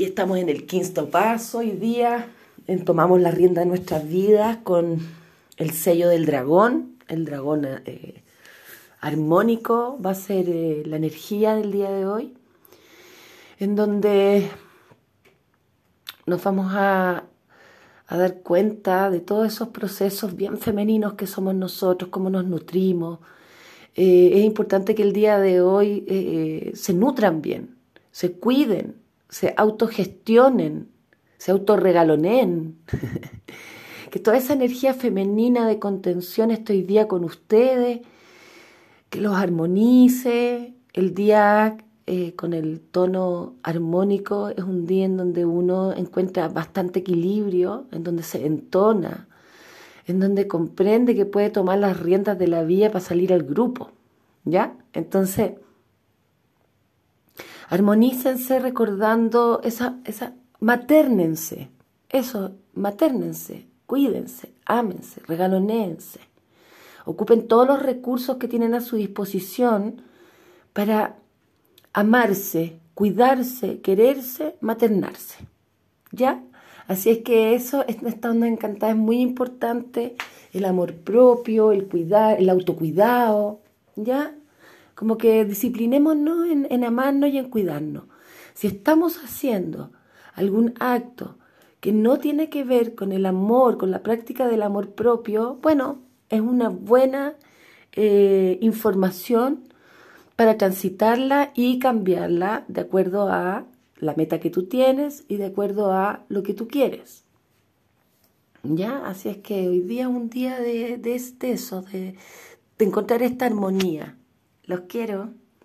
y estamos en el quinto paso hoy día. Tomamos la rienda de nuestras vidas con el sello del dragón. El dragón eh, armónico va a ser eh, la energía del día de hoy, en donde nos vamos a, a dar cuenta de todos esos procesos bien femeninos que somos nosotros, cómo nos nutrimos. Eh, es importante que el día de hoy se nutran bien, se cuiden, se autogestionen, se autorregaloneen. que toda esa energía femenina de contención esté hoy día con ustedes, que los armonice. El día eh, con el tono armónico es un día en donde uno encuentra bastante equilibrio, en donde se entona, en donde comprende que puede tomar las riendas de la vida para salir al grupo. ¿Ya? Entonces, Armonícense recordando esa, esa, maternense, eso, maternense, cuídense, ámense, regalonense. Ocupen todos los recursos que tienen a su disposición para amarse, cuidarse, quererse, maternarse. ¿Ya? Así es que eso, esta onda encantada es muy importante, el amor propio, el cuidar, el autocuidado, ¿ya? Como que disciplinémonos en, amarnos y en cuidarnos. Si estamos haciendo algún acto que no tiene que ver con el amor, con la práctica del amor propio, bueno, es una buena eh, información para transitarla y cambiarla de acuerdo a la meta que tú tienes y de acuerdo a lo que tú quieres. ¿Ya? Así es que hoy día es un día de, de, eso, de, de encontrar esta armonía. Los quiero.